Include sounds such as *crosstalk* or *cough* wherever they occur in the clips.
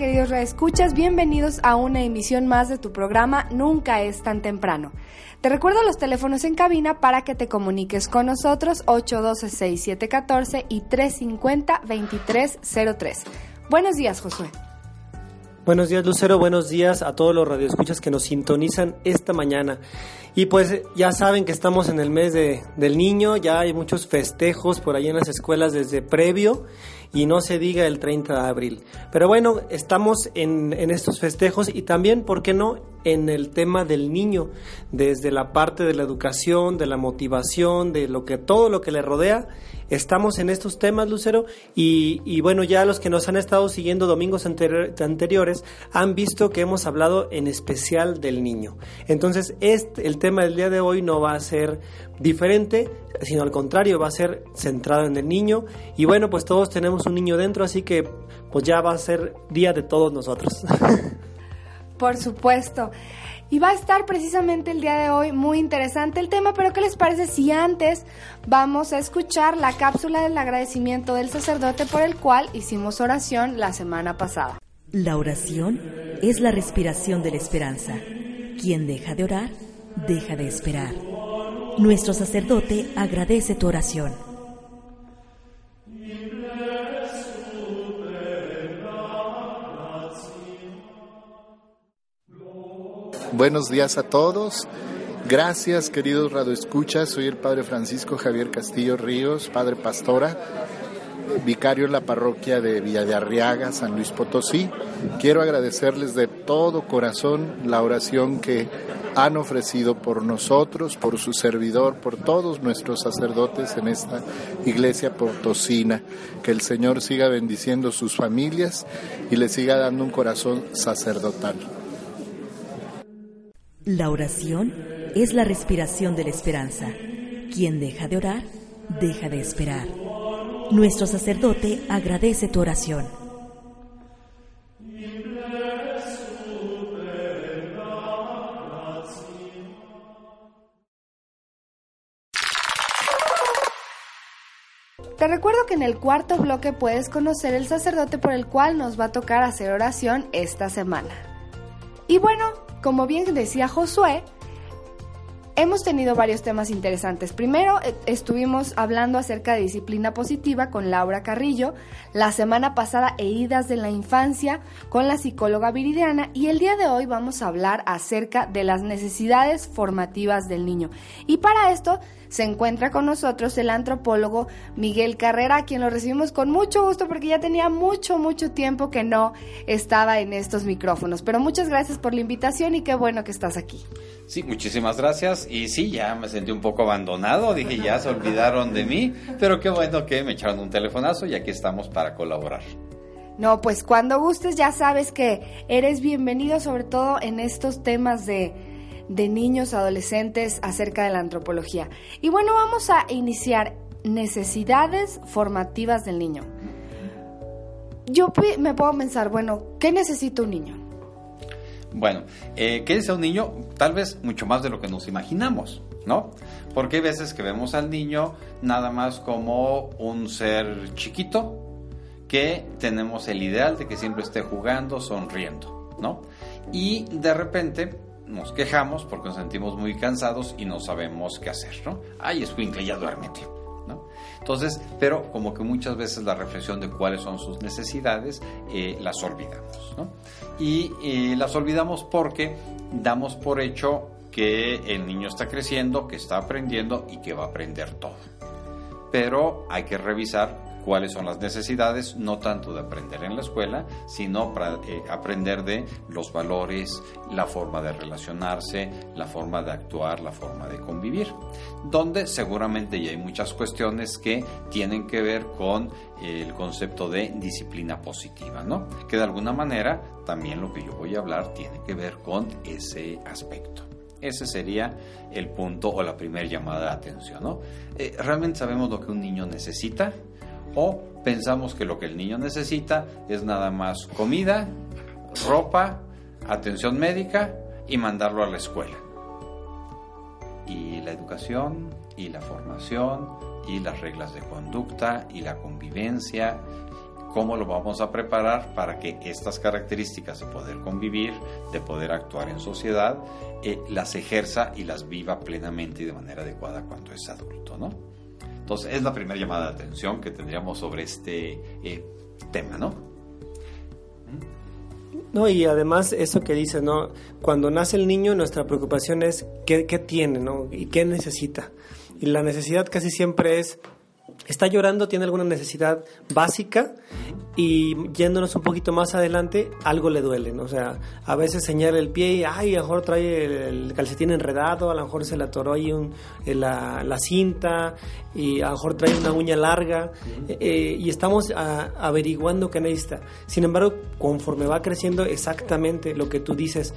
Queridos escuchas? Bienvenidos a una emisión más de tu programa Nunca es tan temprano. Te recuerdo los teléfonos en cabina para que te comuniques con nosotros 812-6714 y 350-2303. Buenos días, Josué. Buenos días Lucero, buenos días a todos los radioescuchas que nos sintonizan esta mañana. Y pues ya saben que estamos en el mes de- del niño, ya hay muchos festejos por ahí en las escuelas desde previo y no se diga el 30 de abril. Pero bueno, estamos en, en estos festejos y también, ¿por qué no?, en el tema del niño, desde la parte de la educación, de la motivación, de lo que todo lo que le rodea. Estamos en estos temas, Lucero, y, y bueno, ya los que nos han estado siguiendo domingos anteri- anteriores han visto que hemos hablado en especial del niño. Entonces, este, el tema del día de hoy no va a ser diferente, sino al contrario, va a ser centrado en el niño. Y bueno, pues todos tenemos un niño dentro, así que pues ya va a ser día de todos nosotros. *laughs* Por supuesto. Y va a estar precisamente el día de hoy muy interesante el tema, pero ¿qué les parece si antes vamos a escuchar la cápsula del agradecimiento del sacerdote por el cual hicimos oración la semana pasada? La oración es la respiración de la esperanza. Quien deja de orar, deja de esperar. Nuestro sacerdote agradece tu oración. Buenos días a todos. Gracias, queridos radioescuchas. Soy el Padre Francisco Javier Castillo Ríos, Padre Pastora, vicario en la parroquia de Villa de Arriaga, San Luis Potosí. Quiero agradecerles de todo corazón la oración que han ofrecido por nosotros, por su servidor, por todos nuestros sacerdotes en esta iglesia potosina. Que el Señor siga bendiciendo sus familias y les siga dando un corazón sacerdotal. La oración es la respiración de la esperanza. Quien deja de orar, deja de esperar. Nuestro sacerdote agradece tu oración. Te recuerdo que en el cuarto bloque puedes conocer el sacerdote por el cual nos va a tocar hacer oración esta semana. Y bueno, como bien decía Josué, hemos tenido varios temas interesantes. Primero eh, estuvimos hablando acerca de disciplina positiva con Laura Carrillo, la semana pasada heridas de la infancia con la psicóloga Viridiana y el día de hoy vamos a hablar acerca de las necesidades formativas del niño. Y para esto se encuentra con nosotros el antropólogo Miguel Carrera, a quien lo recibimos con mucho gusto porque ya tenía mucho, mucho tiempo que no estaba en estos micrófonos. Pero muchas gracias por la invitación y qué bueno que estás aquí. Sí, muchísimas gracias. Y sí, ya me sentí un poco abandonado. Dije, ya se olvidaron de mí. Pero qué bueno que me echaron un telefonazo y aquí estamos para colaborar. No, pues cuando gustes ya sabes que eres bienvenido sobre todo en estos temas de, de niños, adolescentes acerca de la antropología. Y bueno, vamos a iniciar necesidades formativas del niño. Yo me puedo pensar, bueno, ¿qué necesita un niño? Bueno, eh, ¿qué es un niño? Tal vez mucho más de lo que nos imaginamos, ¿no? Porque hay veces que vemos al niño nada más como un ser chiquito que tenemos el ideal de que siempre esté jugando, sonriendo, ¿no? Y de repente nos quejamos porque nos sentimos muy cansados y no sabemos qué hacer, ¿no? Ay, escuincle, ya duérmete, ¿no? Entonces, pero como que muchas veces la reflexión de cuáles son sus necesidades eh, las olvidamos, ¿no? Y eh, las olvidamos porque damos por hecho que el niño está creciendo, que está aprendiendo y que va a aprender todo. Pero hay que revisar cuáles son las necesidades, no tanto de aprender en la escuela, sino para eh, aprender de los valores, la forma de relacionarse, la forma de actuar, la forma de convivir, donde seguramente ya hay muchas cuestiones que tienen que ver con eh, el concepto de disciplina positiva, ¿no? Que de alguna manera también lo que yo voy a hablar tiene que ver con ese aspecto. Ese sería el punto o la primera llamada de atención, ¿no? Eh, ¿Realmente sabemos lo que un niño necesita? ¿O pensamos que lo que el niño necesita es nada más comida, ropa, atención médica y mandarlo a la escuela? Y la educación y la formación y las reglas de conducta y la convivencia cómo lo vamos a preparar para que estas características de poder convivir, de poder actuar en sociedad, eh, las ejerza y las viva plenamente y de manera adecuada cuando es adulto, ¿no? Entonces, es la primera llamada de atención que tendríamos sobre este eh, tema, ¿no? No, y además eso que dices, ¿no? Cuando nace el niño, nuestra preocupación es qué, qué tiene, ¿no? Y qué necesita. Y la necesidad casi siempre es está llorando, tiene alguna necesidad básica y yéndonos un poquito más adelante, algo le duele, ¿no? O sea, a veces señala el pie y, ay, a lo mejor trae el, calcetín enredado, a lo mejor se le atoró ahí un, eh, la, la, cinta y a lo mejor trae una uña larga eh, y estamos a, averiguando qué necesita. Sin embargo, conforme va creciendo exactamente lo que tú dices,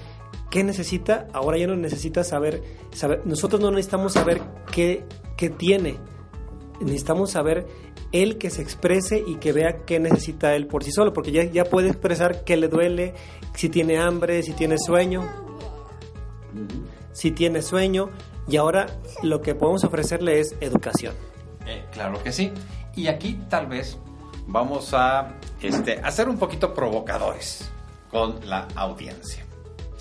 ¿qué necesita? Ahora ya no necesita saber, saber nosotros no necesitamos saber qué, qué tiene, necesitamos saber él que se exprese y que vea qué necesita él por sí solo, porque ya, ya puede expresar qué le duele, si tiene hambre, si tiene sueño, si tiene sueño, y ahora lo que podemos ofrecerle es educación. Eh, claro que sí. Y aquí tal vez vamos a este, hacer un poquito provocadores con la audiencia,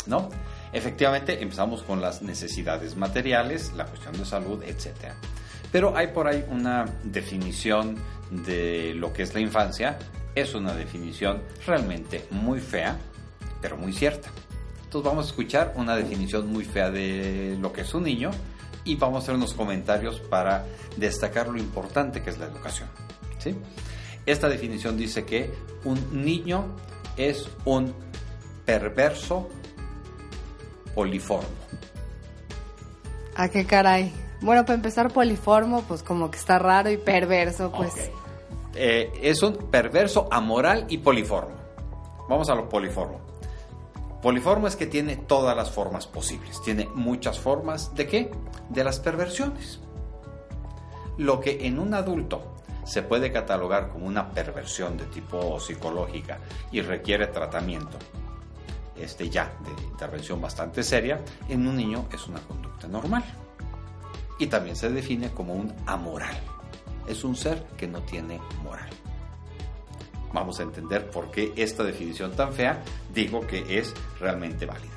¿no? Efectivamente, empezamos con las necesidades materiales, la cuestión de salud, etcétera. Pero hay por ahí una definición de lo que es la infancia. Es una definición realmente muy fea, pero muy cierta. Entonces vamos a escuchar una definición muy fea de lo que es un niño y vamos a hacer unos comentarios para destacar lo importante que es la educación. ¿sí? Esta definición dice que un niño es un perverso poliformo. ¿A qué caray? Bueno, para empezar, poliformo, pues como que está raro y perverso, pues. Eh, es un perverso, amoral y poliformo. Vamos a lo poliformo. Poliformo es que tiene todas las formas posibles. Tiene muchas formas de qué? De las perversiones. Lo que en un adulto se puede catalogar como una perversión de tipo psicológica y requiere tratamiento, este ya de intervención bastante seria, en un niño es una conducta normal y también se define como un amoral. Es un ser que no tiene moral. Vamos a entender por qué esta definición tan fea digo que es realmente válida.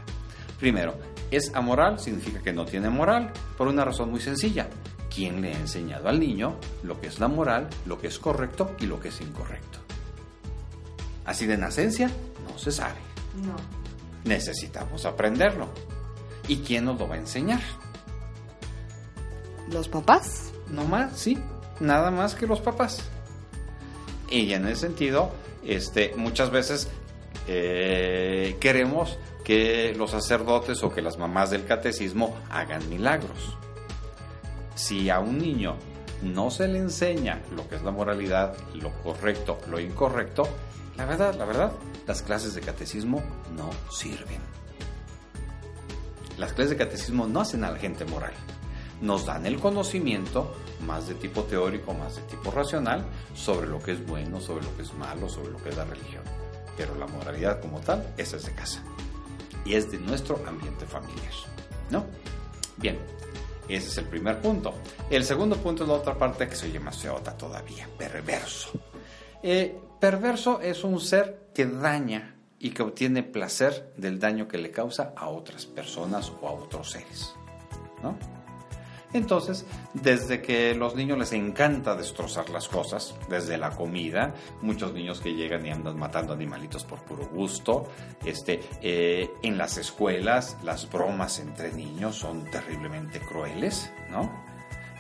Primero, es amoral significa que no tiene moral por una razón muy sencilla. ¿Quién le ha enseñado al niño lo que es la moral, lo que es correcto y lo que es incorrecto? Así de nacencia no se sabe. No. Necesitamos aprenderlo. ¿Y quién nos lo va a enseñar? ¿Los papás? No más, sí, nada más que los papás. Y en ese sentido, este, muchas veces eh, queremos que los sacerdotes o que las mamás del catecismo hagan milagros. Si a un niño no se le enseña lo que es la moralidad, lo correcto, lo incorrecto, la verdad, la verdad, las clases de catecismo no sirven. Las clases de catecismo no hacen a la gente moral nos dan el conocimiento más de tipo teórico, más de tipo racional, sobre lo que es bueno, sobre lo que es malo, sobre lo que es la religión. Pero la moralidad como tal, esa es de casa. Y es de nuestro ambiente familiar. ¿No? Bien, ese es el primer punto. El segundo punto es la otra parte que se oye más todavía, perverso. Eh, perverso es un ser que daña y que obtiene placer del daño que le causa a otras personas o a otros seres. ¿No? Entonces, desde que los niños les encanta destrozar las cosas, desde la comida, muchos niños que llegan y andan matando animalitos por puro gusto, este, eh, en las escuelas las bromas entre niños son terriblemente crueles, ¿no?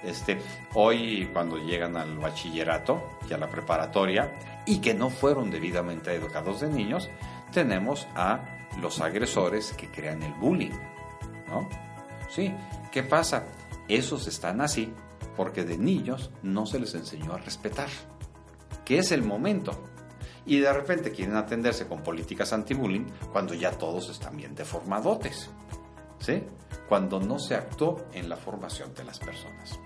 Este, hoy cuando llegan al bachillerato y a la preparatoria y que no fueron debidamente educados de niños, tenemos a los agresores que crean el bullying, ¿no? Sí, ¿qué pasa? Esos están así porque de niños no se les enseñó a respetar, que es el momento. Y de repente quieren atenderse con políticas anti-bullying cuando ya todos están bien deformadotes. ¿Sí? Cuando no se actuó en la formación de las personas.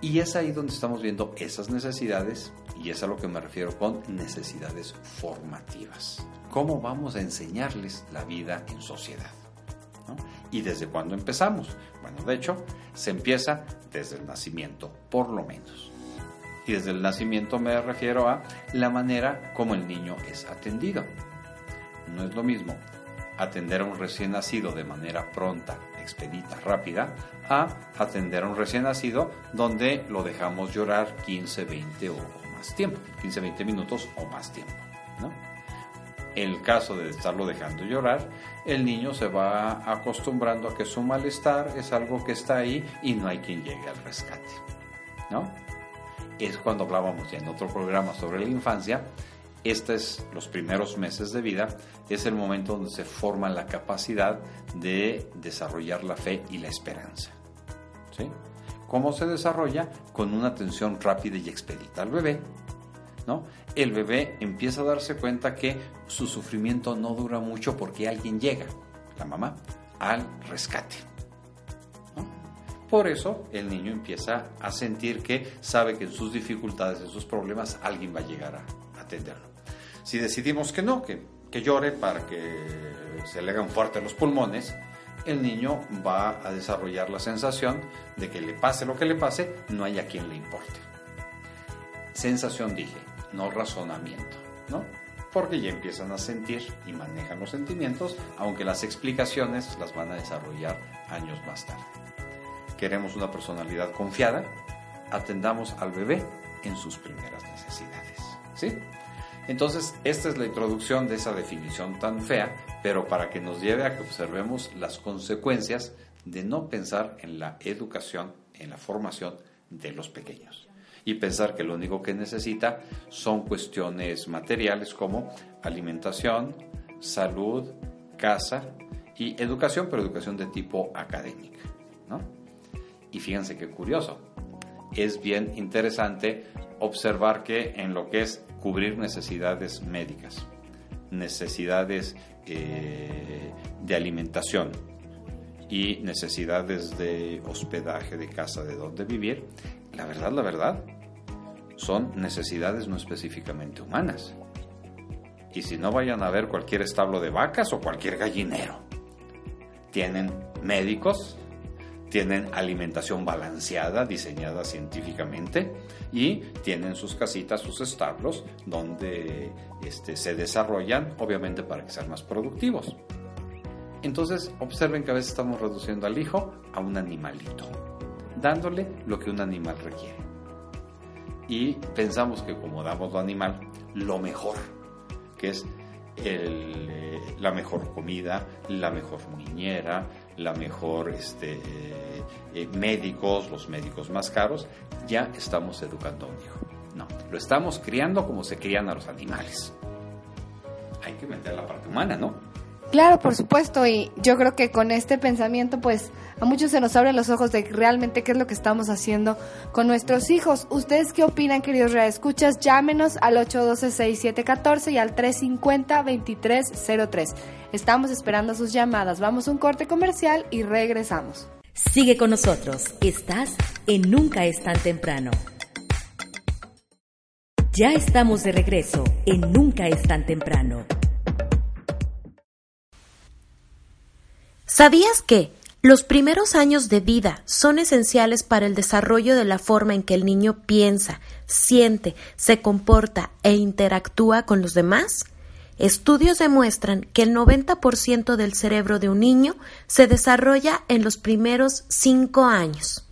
Y es ahí donde estamos viendo esas necesidades y es a lo que me refiero con necesidades formativas. ¿Cómo vamos a enseñarles la vida en sociedad? ¿Y desde cuándo empezamos? Bueno, de hecho, se empieza desde el nacimiento, por lo menos. Y desde el nacimiento me refiero a la manera como el niño es atendido. No es lo mismo atender a un recién nacido de manera pronta, expedita, rápida, a atender a un recién nacido donde lo dejamos llorar 15, 20 o más tiempo, 15, 20 minutos o más tiempo. ¿no? El caso de estarlo dejando llorar, el niño se va acostumbrando a que su malestar es algo que está ahí y no hay quien llegue al rescate. ¿No? Es cuando hablábamos ya en otro programa sobre la infancia, estos los primeros meses de vida, es el momento donde se forma la capacidad de desarrollar la fe y la esperanza. ¿Sí? ¿Cómo se desarrolla? Con una atención rápida y expedita al bebé, ¿no? El bebé empieza a darse cuenta que su sufrimiento no dura mucho porque alguien llega, la mamá, al rescate. Por eso el niño empieza a sentir que sabe que en sus dificultades, en sus problemas, alguien va a llegar a atenderlo. Si decidimos que no, que, que llore para que se le hagan fuerte los pulmones, el niño va a desarrollar la sensación de que le pase lo que le pase, no hay a quien le importe. Sensación dije, no razonamiento, ¿no? Porque ya empiezan a sentir y manejan los sentimientos, aunque las explicaciones las van a desarrollar años más tarde. Queremos una personalidad confiada, atendamos al bebé en sus primeras necesidades, ¿sí? Entonces, esta es la introducción de esa definición tan fea, pero para que nos lleve a que observemos las consecuencias de no pensar en la educación, en la formación de los pequeños y pensar que lo único que necesita son cuestiones materiales como alimentación, salud, casa y educación, pero educación de tipo académica. ¿no? Y fíjense qué curioso, es bien interesante observar que en lo que es cubrir necesidades médicas, necesidades eh, de alimentación y necesidades de hospedaje, de casa, de dónde vivir, la verdad, la verdad, son necesidades no específicamente humanas. Y si no vayan a ver cualquier establo de vacas o cualquier gallinero. Tienen médicos, tienen alimentación balanceada, diseñada científicamente, y tienen sus casitas, sus establos, donde este, se desarrollan, obviamente para que sean más productivos. Entonces, observen que a veces estamos reduciendo al hijo a un animalito, dándole lo que un animal requiere. Y pensamos que como damos lo animal, lo mejor, que es eh, la mejor comida, la mejor niñera, la mejor este, eh, eh, médicos, los médicos más caros, ya estamos educando a un hijo. No, lo estamos criando como se crían a los animales. Hay que meter la parte humana, ¿no? Claro, por supuesto, y yo creo que con este pensamiento, pues a muchos se nos abren los ojos de realmente qué es lo que estamos haciendo con nuestros hijos. ¿Ustedes qué opinan, queridos escuchas Llámenos al 812-6714 y al 350-2303. Estamos esperando sus llamadas. Vamos a un corte comercial y regresamos. Sigue con nosotros. Estás en Nunca es tan temprano. Ya estamos de regreso en Nunca es tan temprano. ¿Sabías que los primeros años de vida son esenciales para el desarrollo de la forma en que el niño piensa, siente, se comporta e interactúa con los demás? Estudios demuestran que el 90% del cerebro de un niño se desarrolla en los primeros cinco años.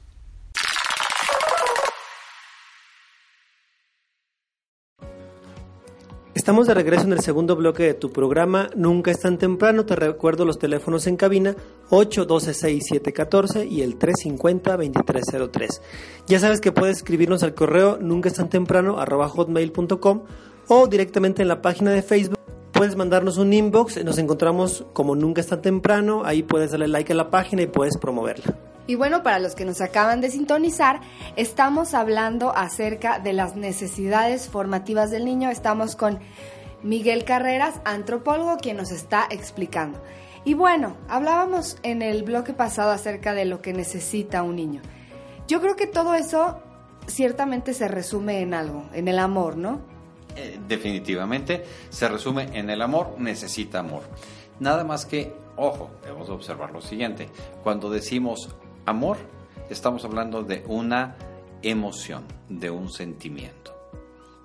Estamos de regreso en el segundo bloque de tu programa Nunca es tan temprano. Te recuerdo los teléfonos en cabina 812-6714 y el 350-2303. Ya sabes que puedes escribirnos al correo nunca es tan temprano hotmail.com o directamente en la página de Facebook. Puedes mandarnos un inbox, nos encontramos como Nunca es tan temprano, ahí puedes darle like a la página y puedes promoverla. Y bueno, para los que nos acaban de sintonizar, estamos hablando acerca de las necesidades formativas del niño. Estamos con Miguel Carreras, antropólogo, quien nos está explicando. Y bueno, hablábamos en el bloque pasado acerca de lo que necesita un niño. Yo creo que todo eso ciertamente se resume en algo, en el amor, ¿no? Eh, definitivamente se resume en el amor, necesita amor. Nada más que, ojo, debemos observar lo siguiente. Cuando decimos amor, estamos hablando de una emoción, de un sentimiento.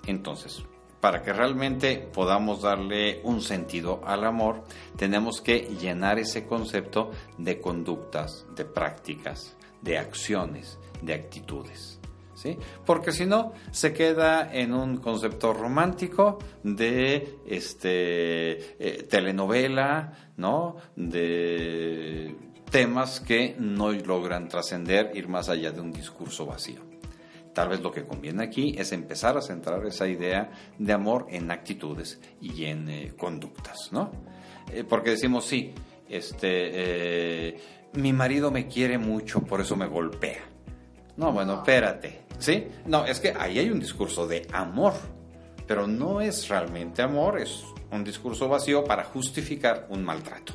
Entonces, para que realmente podamos darle un sentido al amor, tenemos que llenar ese concepto de conductas, de prácticas, de acciones, de actitudes. Porque si no, se queda en un concepto romántico de este, eh, telenovela, ¿no? De temas que no logran trascender, ir más allá de un discurso vacío. Tal vez lo que conviene aquí es empezar a centrar esa idea de amor en actitudes y en eh, conductas, ¿no? Eh, porque decimos, sí, este, mi marido me quiere mucho, por eso me golpea. No, bueno, espérate, ¿sí? No, es que ahí hay un discurso de amor, pero no es realmente amor, es un discurso vacío para justificar un maltrato.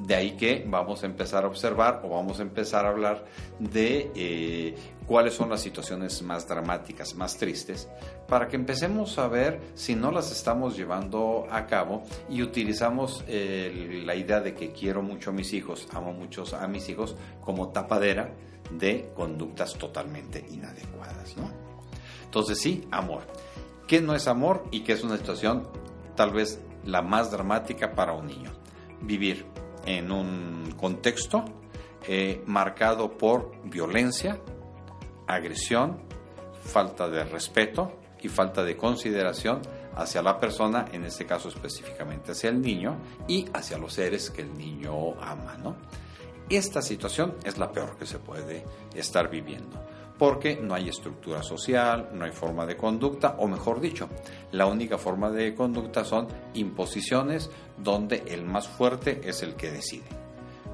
De ahí que vamos a empezar a observar o vamos a empezar a hablar de eh, cuáles son las situaciones más dramáticas, más tristes, para que empecemos a ver si no las estamos llevando a cabo y utilizamos eh, la idea de que quiero mucho a mis hijos, amo mucho a mis hijos, como tapadera de conductas totalmente inadecuadas. ¿no? Entonces sí, amor. ¿Qué no es amor y qué es una situación tal vez la más dramática para un niño? Vivir en un contexto eh, marcado por violencia, agresión, falta de respeto y falta de consideración hacia la persona, en este caso específicamente hacia el niño y hacia los seres que el niño ama. ¿no? Esta situación es la peor que se puede estar viviendo porque no hay estructura social, no hay forma de conducta, o mejor dicho, la única forma de conducta son imposiciones donde el más fuerte es el que decide.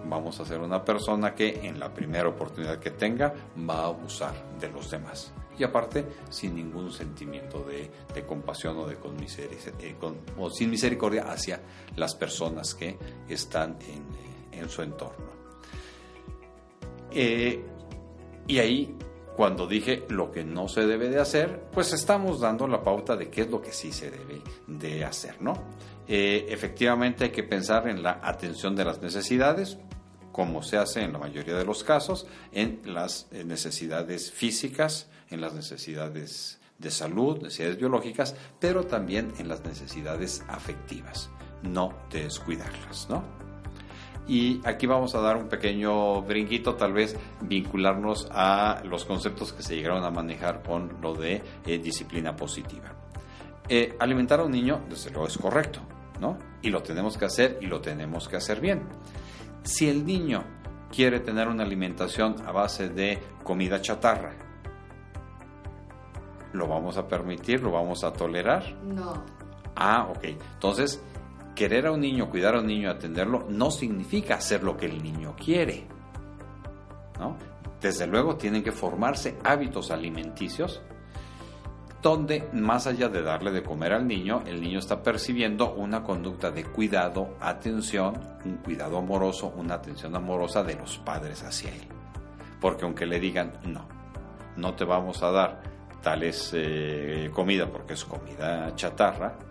Vamos a ser una persona que en la primera oportunidad que tenga va a abusar de los demás. Y aparte, sin ningún sentimiento de, compasión o, de con eh, con, o sin misericordia hacia las personas que están en su entorno. Eh, y ahí cuando dije lo que no se debe de hacer, pues estamos dando la pauta de qué es lo que sí se debe de hacer, ¿no? Eh, efectivamente hay que pensar en la atención de las necesidades, como se hace en la mayoría de los casos, en las eh, necesidades físicas, en las necesidades de salud, necesidades biológicas, pero también en las necesidades afectivas, no descuidarlas, ¿no? Y aquí vamos a dar un pequeño brinquito, tal vez vincularnos a los conceptos que se llegaron a manejar con lo de eh, disciplina positiva. Eh, alimentar a un niño, desde luego, es correcto, ¿no? Y lo tenemos que hacer y lo tenemos que hacer bien. Si el niño quiere tener una alimentación a base de comida chatarra, ¿lo vamos a permitir? ¿Lo vamos a tolerar? No. Ah, ok. Entonces, querer a un niño, cuidar a un niño, atenderlo, no significa hacer lo que el niño quiere. Desde luego tienen que formarse hábitos alimenticios donde más allá de darle de comer al niño, el niño está percibiendo una conducta de cuidado, atención, un cuidado amoroso, una atención amorosa de los padres hacia él. Porque aunque le digan, no, no te vamos a dar tales eh, comida porque es comida chatarra,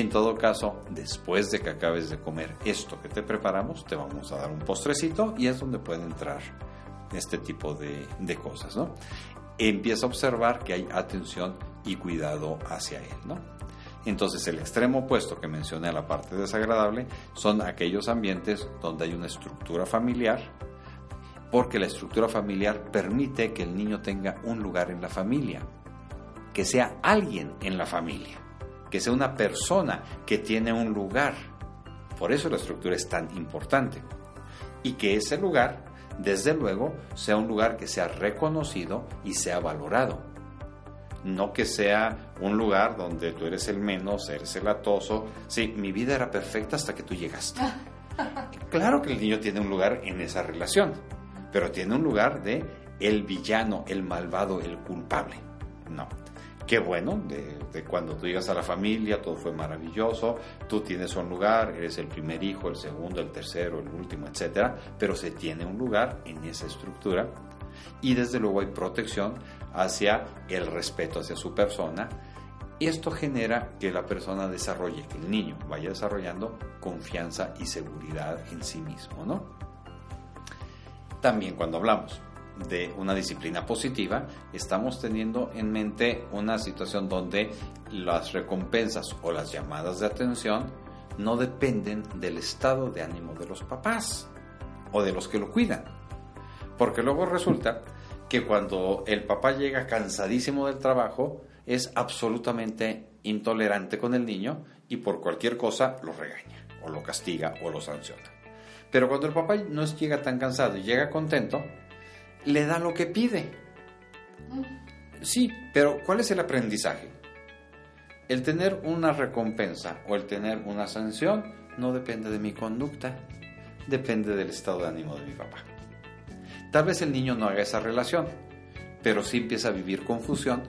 en todo caso, después de que acabes de comer esto que te preparamos, te vamos a dar un postrecito y es donde puede entrar este tipo de, cosas, ¿no? Empieza a observar que hay atención y cuidado hacia él, ¿no? Entonces el extremo opuesto que mencioné a la parte desagradable son aquellos ambientes donde hay una estructura familiar, porque la estructura familiar permite que el niño tenga un lugar en la familia, que sea alguien en la familia, que sea una persona que tiene un lugar. Por eso la estructura es tan importante. Y que ese lugar, desde luego, sea un lugar que sea reconocido y sea valorado no que sea un lugar donde tú eres el menos, eres el atoso. Sí, mi vida era perfecta hasta que tú llegaste. *laughs* claro que el niño tiene un lugar en esa relación, pero tiene un lugar de el villano, el malvado, el culpable. No. Qué bueno, de, cuando tú llegas a la familia, todo fue maravilloso, tú tienes un lugar, eres el primer hijo, el segundo, el tercero, el último, etcétera, pero se tiene un lugar en esa estructura y desde luego hay protección hacia el respeto hacia su persona. Esto genera que la persona desarrolle, que el niño vaya desarrollando confianza y seguridad en sí mismo, ¿no? También cuando hablamos de una disciplina positiva, estamos teniendo en mente una situación donde las recompensas o las llamadas de atención no dependen del estado de ánimo de los papás o de los que lo cuidan. Porque luego resulta que cuando el papá llega cansadísimo del trabajo, es absolutamente intolerante con el niño y por cualquier cosa lo regaña, o lo castiga, o lo sanciona. Pero cuando el papá no llega tan cansado y llega contento, le da lo que pide. Sí, pero ¿cuál es el aprendizaje? El tener una recompensa o el tener una sanción no depende de mi conducta, depende del estado de ánimo de mi papá. Tal vez el niño no haga esa relación, pero sí empieza a vivir confusión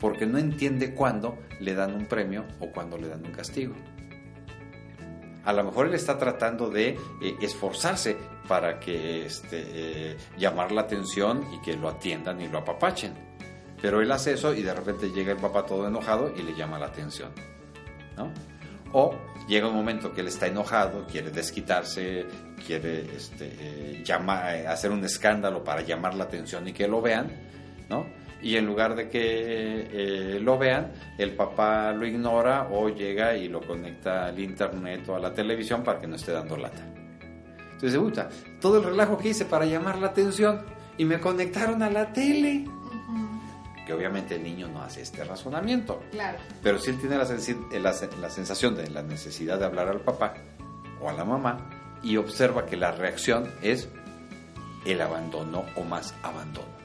porque no entiende cuándo le dan un premio o cuándo le dan un castigo. A lo mejor él está tratando de eh, esforzarse para que este, eh, llamar la atención y que lo atiendan y lo apapachen. Pero él hace eso y de repente llega el papá todo enojado y le llama la atención. ¿no? O llega un momento que él está enojado, quiere desquitarse, quiere este, eh, llamar, eh, hacer un escándalo para llamar la atención y que lo vean, ¿no? Y en lugar de que eh, lo vean, el papá lo ignora o llega y lo conecta al internet o a la televisión para que no esté dando lata. Entonces, puta, todo el relajo que hice para llamar la atención y me conectaron a la tele. Que obviamente el niño no hace este razonamiento. Claro. Pero si él tiene la, la, la sensación de la necesidad de hablar al papá o a la mamá y observa que la reacción es el abandono o más abandono.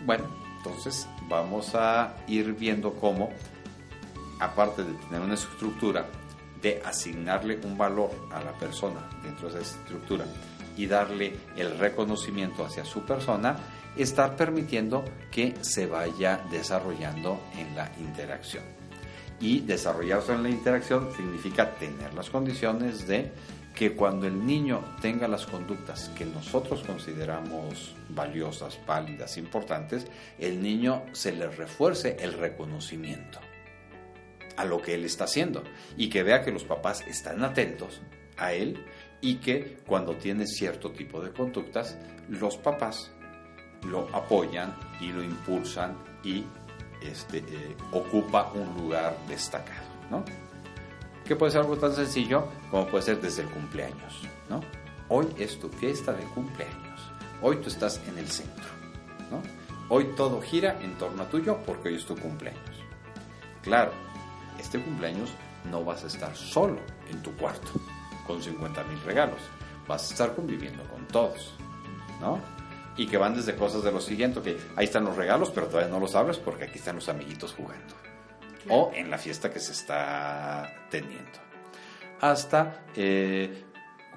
¿No? Bueno, entonces vamos a ir viendo cómo, aparte de tener una estructura, de asignarle un valor a la persona dentro de esa estructura y darle el reconocimiento hacia su persona, estar permitiendo que se vaya desarrollando en la interacción. Y desarrollarse en la interacción significa tener las condiciones de que cuando el niño tenga las conductas que nosotros consideramos valiosas, válidas, importantes, el niño se le refuerce el reconocimiento a lo que él está haciendo y que vea que los papás están atentos a él y que cuando tiene cierto tipo de conductas, los papás lo apoyan y lo impulsan y este, eh, ocupa un lugar destacado, ¿no? Que puede ser algo tan sencillo como puede ser desde el cumpleaños, ¿no? Hoy es tu fiesta de cumpleaños, hoy tú estás en el centro, ¿no? Hoy todo gira en torno a tuyo porque hoy es tu cumpleaños. Claro, este cumpleaños no vas a estar solo en tu cuarto con 50 mil regalos, vas a estar conviviendo con todos, ¿no? y que van desde cosas de lo siguiente, que ahí están los regalos, pero todavía no los abres porque aquí están los amiguitos jugando. O en la fiesta que se está teniendo. Hasta eh,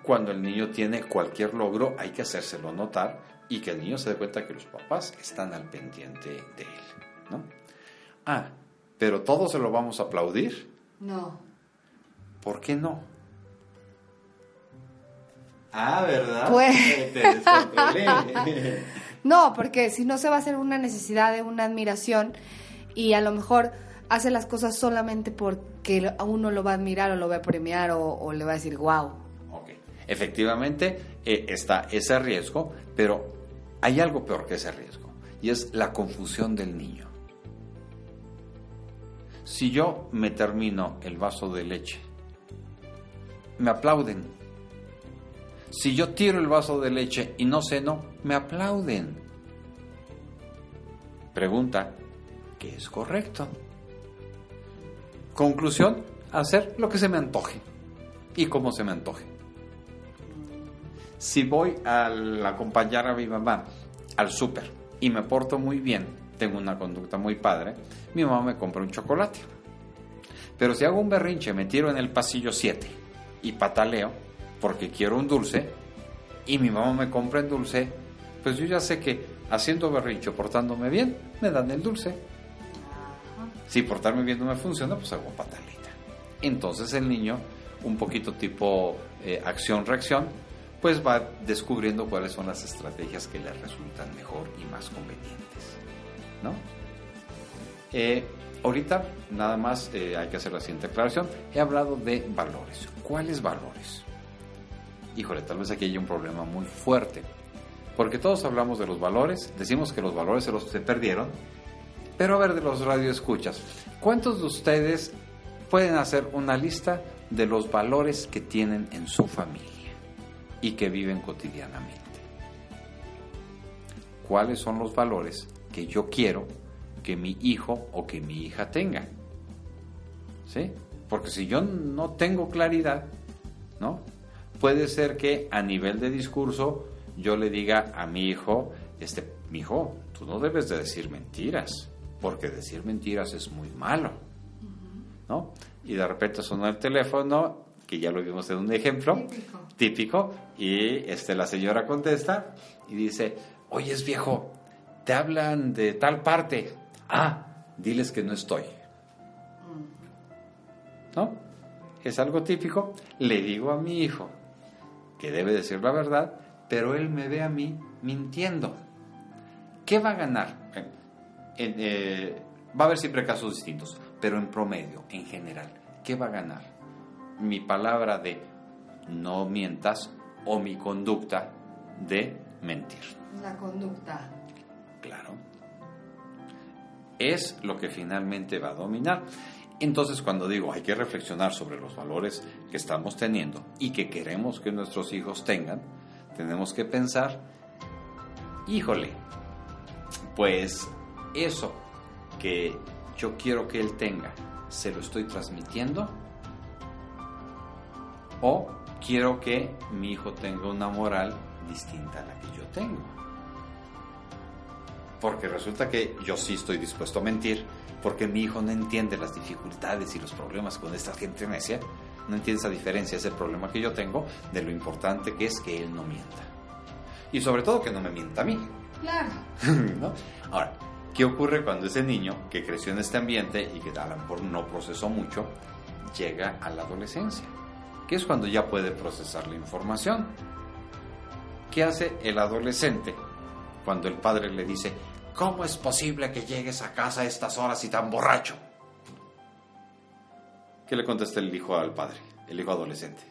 cuando el niño tiene cualquier logro, hay que hacérselo notar y que el niño se dé cuenta que los papás están al pendiente de él. ¿no? Ah, pero todos se lo vamos a aplaudir. No. ¿Por qué no? Ah, ¿verdad? Pues... Te *laughs* no, porque si no se va a hacer una necesidad de una admiración y a lo mejor hace las cosas solamente porque a uno lo va a admirar o lo va a premiar o, le va a decir wow. Ok, efectivamente eh, está ese riesgo, pero hay algo peor que ese riesgo y es la confusión del niño. Si yo me termino el vaso de leche, me aplauden. Si yo tiro el vaso de leche y no ceno, me aplauden. Pregunta, ¿qué es correcto? Conclusión, hacer lo que se me antoje y como se me antoje. Si voy al acompañar a mi mamá al súper y me porto muy bien, tengo una conducta muy padre, mi mamá me compra un chocolate. Pero si hago un berrinche, me tiro en el pasillo 7 y pataleo porque quiero un dulce y mi mamá me compra el dulce, pues yo ya sé que haciendo berrinche portándome bien, me dan el dulce. Si portarme bien no me funciona, pues hago pataleta. Entonces el niño, un poquito tipo eh, acción-reacción, pues va descubriendo cuáles son las estrategias que le resultan mejor y más convenientes. ¿No? Eh, ahorita nada más eh, hay que hacer la siguiente aclaración. He hablado de valores. ¿Cuáles valores? Híjole, tal vez aquí hay un problema muy fuerte. Porque todos hablamos de los valores, decimos que los valores se los se perdieron, pero a ver de los radioescuchas, ¿cuántos de ustedes pueden hacer una lista de los valores que tienen en su familia y que viven cotidianamente? ¿Cuáles son los valores que yo quiero que mi hijo o que mi hija tenga? ¿Sí? Porque si yo no tengo claridad, ¿no? Puede ser que a nivel de discurso yo le diga a mi hijo, este, mi hijo, tú no debes de decir mentiras, porque decir mentiras es muy malo, ¿no? Y de repente sonó el teléfono, que ya lo vimos en un ejemplo, típico, típico y este, la señora contesta y dice, oye, es viejo, te hablan de tal parte, ah, diles que no estoy, ¿no? Es algo típico, le digo a mi hijo que debe decir la verdad, pero él me ve a mí mintiendo. ¿Qué va a ganar? Eh, va a haber siempre casos distintos, pero en promedio, en general, ¿qué va a ganar? Mi palabra de no mientas o mi conducta de mentir. La conducta. Claro. Es lo que finalmente va a dominar. Entonces cuando digo hay que reflexionar sobre los valores que estamos teniendo y que queremos que nuestros hijos tengan, tenemos que pensar, híjole, pues eso que yo quiero que él tenga, ¿se lo estoy transmitiendo? ¿O quiero que mi hijo tenga una moral distinta a la que yo tengo? Porque resulta que yo sí estoy dispuesto a mentir, porque mi hijo no entiende las dificultades y los problemas con esta gente necia, no entiende esa diferencia, ese problema que yo tengo, de lo importante que es que él no mienta. Y sobre todo que no me mienta a mí. Claro. *laughs* ¿No? Ahora, ¿qué ocurre cuando ese niño que creció en este ambiente y que a lo mejor no procesó mucho, llega a la adolescencia? Que es cuando ya puede procesar la información. ¿Qué hace el adolescente cuando el padre le dice, ¿cómo es posible que llegues a casa a estas horas y tan borracho? ¿Qué le contesta el hijo al padre, el hijo adolescente?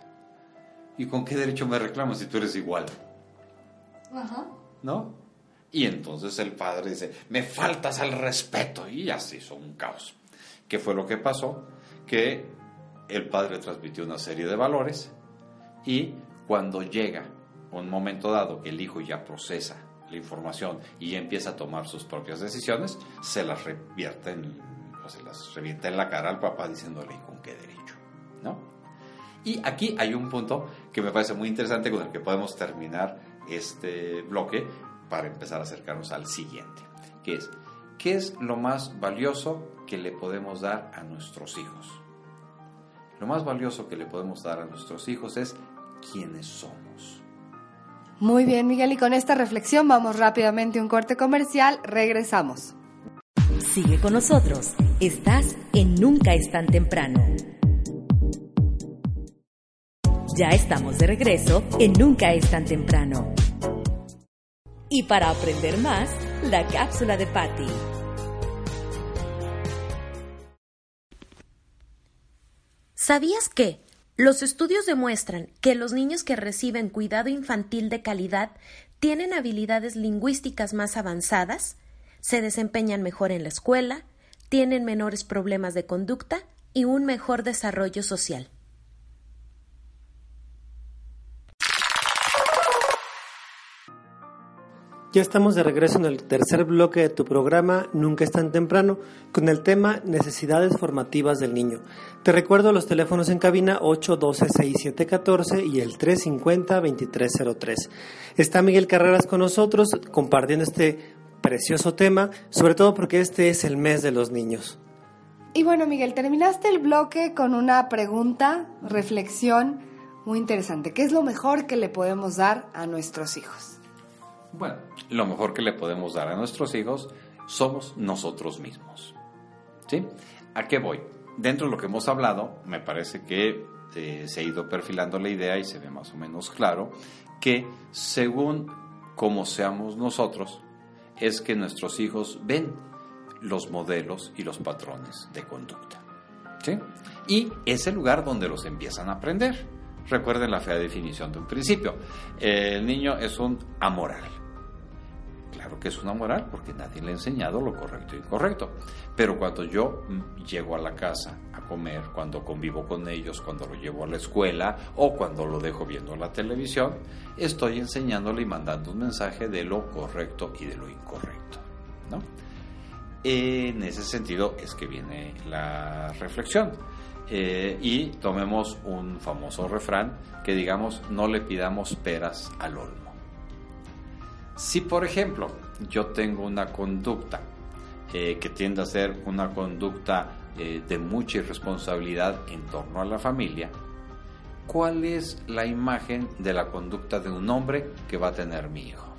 ¿Y con qué derecho me reclamas si tú eres igual? Ajá. ¿No? Y entonces el padre dice, me faltas al respeto. Y así son un caos. ¿Qué fue lo que pasó? Que el padre transmitió una serie de valores y cuando llega un momento dado que el hijo ya procesa la información y ya empieza a tomar sus propias decisiones, se las revierte en, se las revienta en la cara al papá diciéndole con qué derecho, ¿no? Y aquí hay un punto que me parece muy interesante con el que podemos terminar este bloque para empezar a acercarnos al siguiente, que es, ¿qué es lo más valioso que le podemos dar a nuestros hijos? Lo más valioso que le podemos dar a nuestros hijos es quiénes somos. Muy bien, Miguel, y con esta reflexión vamos rápidamente a un corte comercial. Regresamos. Sigue con nosotros. Estás en Nunca es tan temprano. Ya estamos de regreso en Nunca es tan temprano. Y para aprender más, la cápsula de Patty. ¿Sabías que? Los estudios demuestran que los niños que reciben cuidado infantil de calidad tienen habilidades lingüísticas más avanzadas, se desempeñan mejor en la escuela, tienen menores problemas de conducta y un mejor desarrollo social. Ya estamos de regreso en el tercer bloque de tu programa Nunca es tan temprano con el tema Necesidades formativas del niño. Te recuerdo los teléfonos en cabina 812-6714 y el 350-2303. Está Miguel Carreras con nosotros compartiendo este precioso tema, sobre todo porque este es el mes de los niños. Y bueno, Miguel, terminaste el bloque con una pregunta, reflexión muy interesante. ¿Qué es lo mejor que le podemos dar a nuestros hijos? Bueno, lo mejor que le podemos dar a nuestros hijos somos nosotros mismos. ¿Sí? ¿A qué voy? Dentro de lo que hemos hablado, me parece que eh, se ha ido perfilando la idea y se ve más o menos claro que según como seamos nosotros, es que nuestros hijos ven los modelos y los patrones de conducta. ¿Sí? Y es el lugar donde los empiezan a aprender. Recuerden la fea definición de un principio. El niño es un amoral. Claro que es una moral porque nadie le ha enseñado lo correcto e incorrecto. Pero cuando yo mm, llego a la casa a comer, cuando convivo con ellos, cuando lo llevo a la escuela o cuando lo dejo viendo la televisión, estoy enseñándole y mandando un mensaje de lo correcto y de lo incorrecto. ¿no? En ese sentido es que viene la reflexión. Eh, y tomemos un famoso refrán que digamos no le pidamos peras al olmo. Si por ejemplo yo tengo una conducta eh, que tiende a ser una conducta eh, de mucha irresponsabilidad en torno a la familia, ¿cuál es la imagen de la conducta de un hombre que va a tener mi hijo?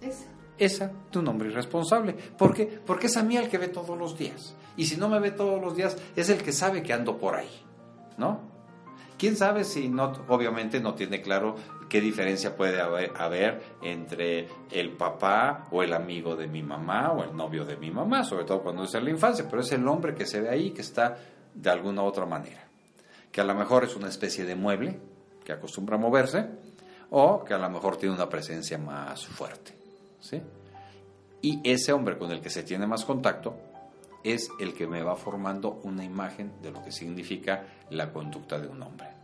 Esa. Esa de un hombre irresponsable. ¿Por qué? Porque es a mí el que ve todos los días. Y si no me ve todos los días, es el que sabe que ando por ahí. ¿No? ¿Quién sabe si no, obviamente no tiene claro qué diferencia puede haber, entre el papá o el amigo de mi mamá o el novio de mi mamá, sobre todo cuando es en la infancia, pero es el hombre que se ve ahí que está de alguna otra manera, que a lo mejor es una especie de mueble que acostumbra a moverse o que a lo mejor tiene una presencia más fuerte, ¿sí? Y ese hombre con el que se tiene más contacto es el que me va formando una imagen de lo que significa la conducta de un hombre.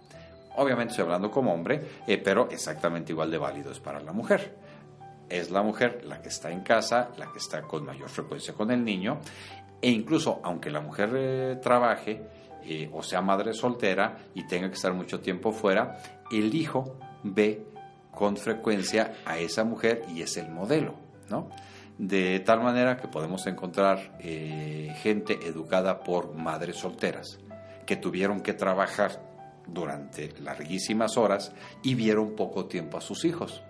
Obviamente estoy hablando como hombre, eh, pero exactamente igual de válido es para la mujer. Es la mujer la que está en casa, la que está con mayor frecuencia con el niño, e incluso aunque la mujer eh, trabaje eh, o sea madre soltera y tenga que estar mucho tiempo fuera, el hijo ve con frecuencia a esa mujer y es el modelo, ¿no? De tal manera que podemos encontrar gente educada por madres solteras que tuvieron que trabajar durante larguísimas horas y vieron poco tiempo a sus hijos.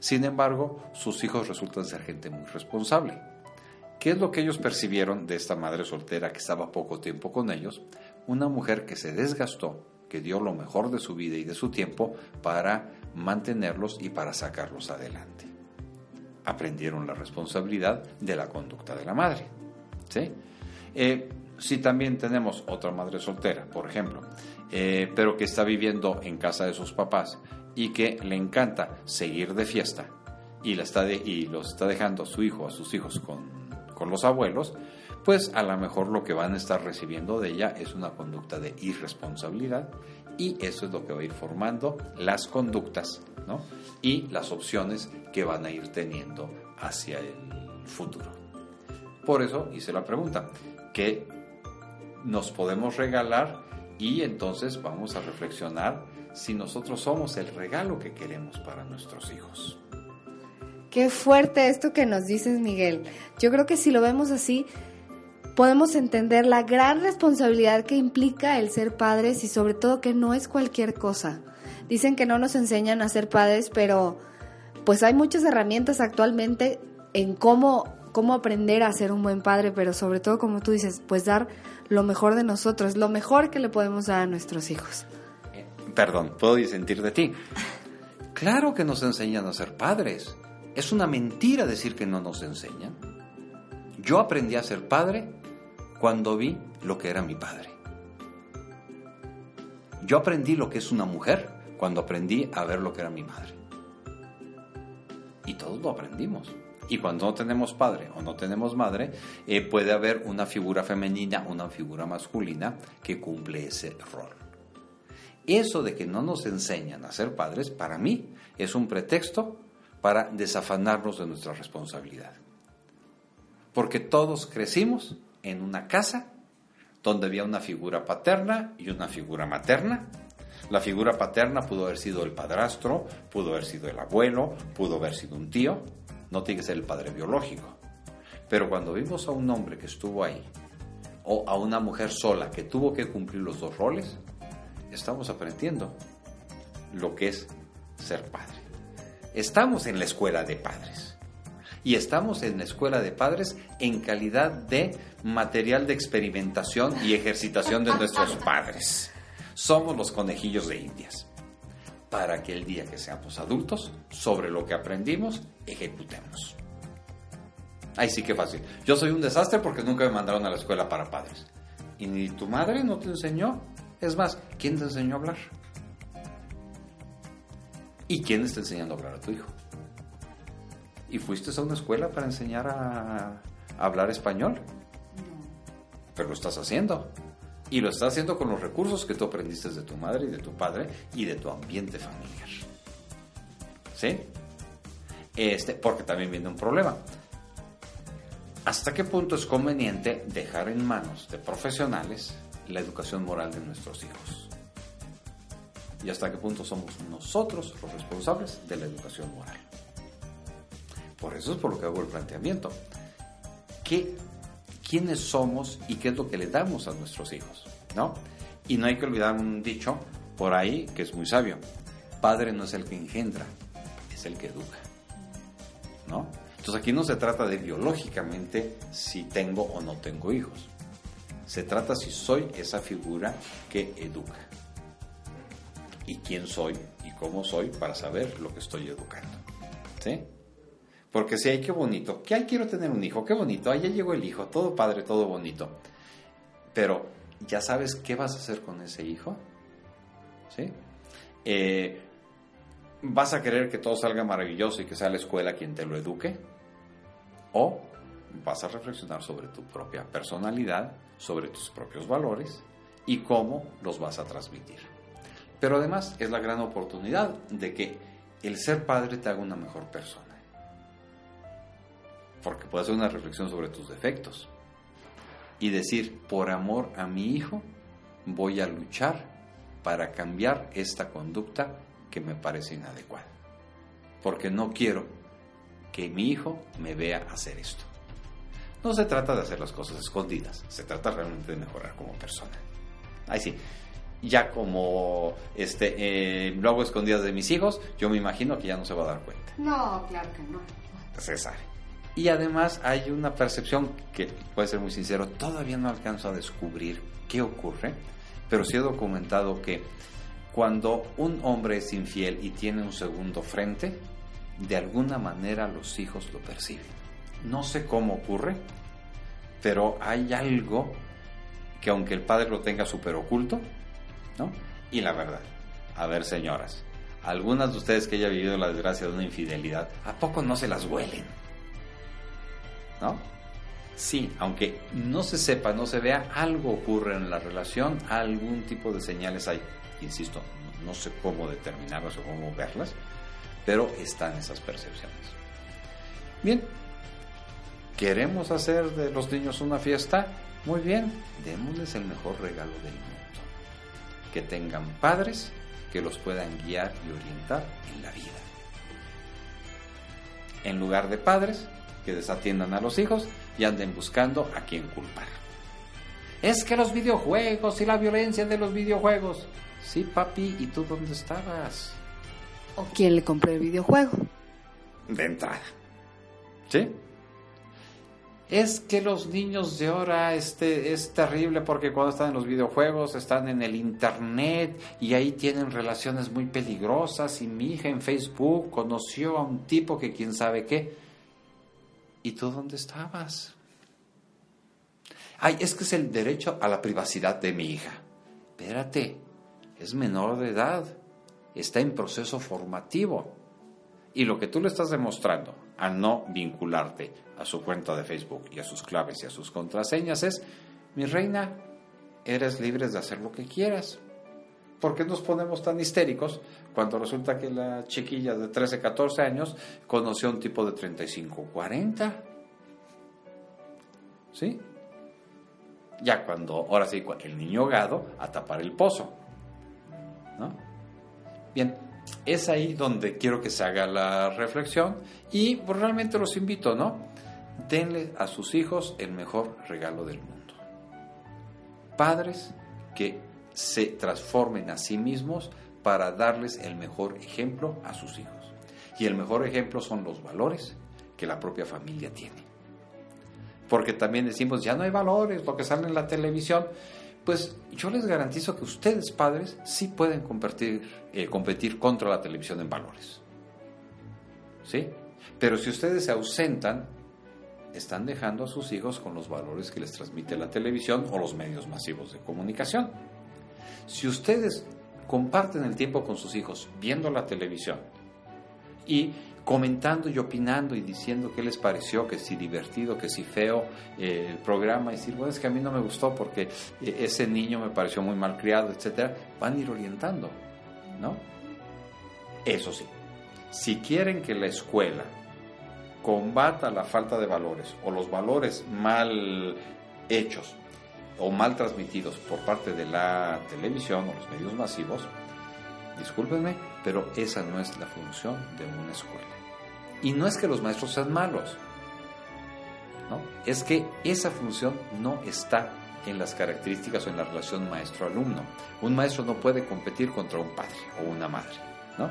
Sin embargo, sus hijos resultan ser gente muy responsable. ¿Qué es lo que ellos percibieron de esta madre soltera que estaba poco tiempo con ellos? Una mujer que se desgastó, que dio lo mejor de su vida y de su tiempo para mantenerlos y para sacarlos adelante. Aprendieron la responsabilidad de la conducta de la madre. ¿sí? Eh, si también tenemos otra madre soltera, por ejemplo, eh, pero que está viviendo en casa de sus papás y que le encanta seguir de fiesta y, la está y los está dejando su hijo, a sus hijos con, con los abuelos, pues a lo mejor lo que van a estar recibiendo de ella es una conducta de irresponsabilidad y eso es lo que va a ir formando las conductas ¿no? y las opciones que van a ir teniendo hacia el futuro. Por eso hice la pregunta, ¿qué nos podemos regalar y entonces vamos a reflexionar si nosotros somos el regalo que queremos para nuestros hijos. Qué fuerte esto que nos dices, Miguel. Yo creo que si lo vemos así, podemos entender la gran responsabilidad que implica el ser padres y sobre todo que no es cualquier cosa. Dicen que no nos enseñan a ser padres, pero pues hay muchas herramientas actualmente en cómo, cómo aprender a ser un buen padre, pero sobre todo, como tú dices, pues dar lo mejor de nosotros, lo mejor que le podemos dar a nuestros hijos. Perdón, puedo disentir de ti. Claro que nos enseñan a ser padres. Es una mentira decir que no nos enseñan. Yo aprendí a ser padre cuando vi lo que era mi padre. Yo aprendí lo que es una mujer cuando aprendí a ver lo que era mi madre. Y todos lo aprendimos. Y cuando no tenemos padre o no tenemos madre, eh, puede haber una figura femenina, una figura masculina que cumple ese rol. Eso de que no nos enseñan a ser padres, para mí, es un pretexto para desafanarnos de nuestra responsabilidad. Porque todos crecimos en una casa donde había una figura paterna y una figura materna. La figura paterna pudo haber sido el padrastro, pudo haber sido el abuelo, pudo haber sido un tío, no tiene que ser el padre biológico. Pero cuando vimos a un hombre que estuvo ahí, o a una mujer sola que tuvo que cumplir los dos roles, estamos aprendiendo lo que es ser padre. Estamos en la escuela de padres. Y estamos en la escuela de padres en calidad de material de experimentación y ejercitación de nuestros *laughs* padres. Somos los conejillos de indias. Para que el día que seamos adultos, sobre lo que aprendimos, ejecutemos. Ay, sí que fácil. Yo soy un desastre porque nunca me mandaron a la escuela para padres. ¿Y ni tu madre no te enseñó? Es más, ¿quién te enseñó a hablar? ¿Y quién está enseñando a hablar a tu hijo? ¿Y fuiste a una escuela para enseñar a, a hablar español? Pero lo estás haciendo. Y lo estás haciendo con los recursos que tú aprendiste de tu madre y de tu padre y de tu ambiente familiar. ¿Sí? Este, porque también viene un problema. ¿Hasta qué punto es conveniente dejar en manos de profesionales la educación moral de nuestros hijos? ¿Y hasta qué punto somos nosotros los responsables de la educación moral? Por eso es por lo que hago el planteamiento. ¿Qué, ¿Quiénes somos y qué es lo que le damos a nuestros hijos? ¿No? Y no hay que olvidar un dicho por ahí que es muy sabio. Padre no es el que engendra, es el que educa. ¿No? Entonces aquí no se trata de biológicamente si tengo o no tengo hijos. Se trata si soy esa figura que educa. Y quién soy y cómo soy para saber lo que estoy educando. ¿Sí? Porque si hay qué bonito, que ay quiero tener un hijo, qué bonito, ahí ya llegó el hijo, todo padre, todo bonito. Pero, ¿ya sabes qué vas a hacer con ese hijo? ¿Sí? Eh, ¿Vas a querer que todo salga maravilloso y que sea la escuela quien te lo eduque? ¿O vas a reflexionar sobre tu propia personalidad, sobre tus propios valores y cómo los vas a transmitir? Pero además es la gran oportunidad de que el ser padre te haga una mejor persona porque puedes hacer una reflexión sobre tus defectos y decir, por amor a mi hijo, voy a luchar para cambiar esta conducta que me parece inadecuada. Porque no quiero que mi hijo me vea hacer esto. No se trata de hacer las cosas escondidas, se trata realmente de mejorar como persona. Ahí sí, ya como este, eh, lo hago escondidas de mis hijos, yo me imagino que ya no se va a dar cuenta. No, claro que no. Se sabe. Y además hay una percepción que, puede ser muy sincero, todavía no alcanzo a descubrir qué ocurre, pero sí he documentado que cuando un hombre es infiel y tiene un segundo frente, de alguna manera los hijos lo perciben. No sé cómo ocurre, pero hay algo que aunque el padre lo tenga súper oculto, ¿no? Y la verdad, a ver señoras, algunas de ustedes que hayan vivido la desgracia de una infidelidad, ¿a poco no se las huelen? ¿No? Sí, aunque no se sepa, no se vea, algo ocurre en la relación, algún tipo de señales hay. Insisto, no sé cómo determinarlas o cómo verlas, pero están esas percepciones. Bien, ¿queremos hacer de los niños una fiesta? Muy bien, démosles el mejor regalo del mundo. Que tengan padres que los puedan guiar y orientar en la vida. En lugar de padres que desatiendan a los hijos y anden buscando a quién culpar. Es que los videojuegos y la violencia de los videojuegos. Sí, papi, ¿y tú dónde estabas? ¿O quién le compró el videojuego? De entrada. ¿Sí? Es que los niños de ahora este, es terrible porque cuando están en los videojuegos están en el internet y ahí tienen relaciones muy peligrosas y mi hija en Facebook conoció a un tipo que quién sabe qué. ¿Y tú dónde estabas? Ay, es que es el derecho a la privacidad de mi hija. Espérate, es menor de edad, está en proceso formativo. Y lo que tú le estás demostrando a no vincularte a su cuenta de Facebook y a sus claves y a sus contraseñas es, mi reina, eres libre de hacer lo que quieras. ¿Por qué nos ponemos tan histéricos cuando resulta que la chiquilla de 13, 14 años conoció a un tipo de 35, 40? ¿Sí? Ya cuando, ahora sí, el niño gado a tapar el pozo. ¿No? Bien, es ahí donde quiero que se haga la reflexión y pues, realmente los invito, ¿no? Denle a sus hijos el mejor regalo del mundo. Padres que se transformen a sí mismos para darles el mejor ejemplo a sus hijos. Y el mejor ejemplo son los valores que la propia familia tiene. Porque también decimos, ya no hay valores, lo que sale en la televisión. Pues yo les garantizo que ustedes, padres, sí pueden competir, eh, competir contra la televisión en valores. ¿Sí? Pero si ustedes se ausentan, están dejando a sus hijos con los valores que les transmite la televisión o los medios masivos de comunicación. Si ustedes comparten el tiempo con sus hijos viendo la televisión y comentando y opinando y diciendo qué les pareció, que si divertido, que si feo eh, el programa, y decir, bueno, es que a mí no me gustó porque eh, ese niño me pareció muy mal criado, etcétera, van a ir orientando, ¿no? Eso sí, si quieren que la escuela combata la falta de valores o los valores mal hechos o mal transmitidos por parte de la televisión o los medios masivos, discúlpenme, pero esa no es la función de una escuela. Y no es que los maestros sean malos, ¿no? es que esa función no está en las características o en la relación maestro-alumno. Un maestro no puede competir contra un padre o una madre. ¿no?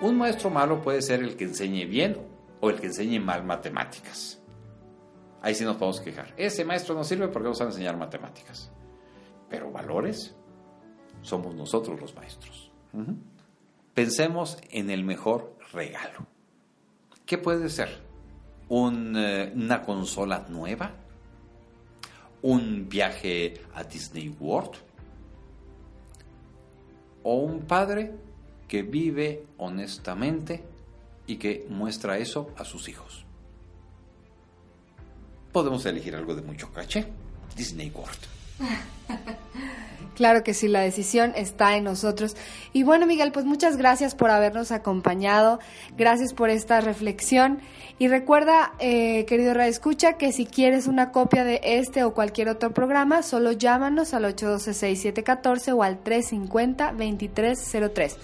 Un maestro malo puede ser el que enseñe bien o el que enseñe mal matemáticas. Ahí sí nos podemos quejar. Ese maestro no sirve porque no sabe enseñar matemáticas. Pero valores somos nosotros los maestros. Pensemos en el mejor regalo. ¿Qué puede ser? Un, eh, ¿Una consola nueva? ¿Un viaje a Disney World? ¿O un padre que vive honestamente y que muestra eso a sus hijos? Podemos elegir algo de mucho caché. Disney World. *laughs* Claro que sí, la decisión está en nosotros. Y bueno, Miguel, pues muchas gracias por habernos acompañado, gracias por esta reflexión. Y recuerda, eh, querido Radio Escucha, que si quieres una copia de este o cualquier otro programa, solo llámanos al 812-6714 o al 350-2303.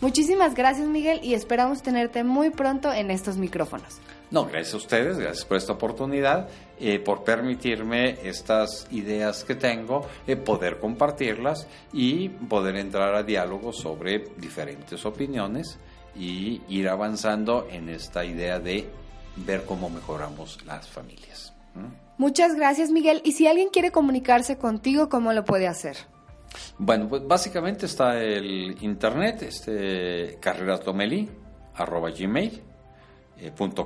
Muchísimas gracias, Miguel, y esperamos tenerte muy pronto en estos micrófonos. No, gracias a ustedes, gracias por esta oportunidad, eh, por permitirme estas ideas que tengo, eh, poder compartirlas y poder entrar a diálogos sobre diferentes opiniones y ir avanzando en esta idea de ver cómo mejoramos las familias. ¿Mm? Muchas gracias, Miguel. Y si alguien quiere comunicarse contigo, ¿cómo lo puede hacer? Bueno, pues básicamente está el internet, este carreraslomelí, arroba gmail,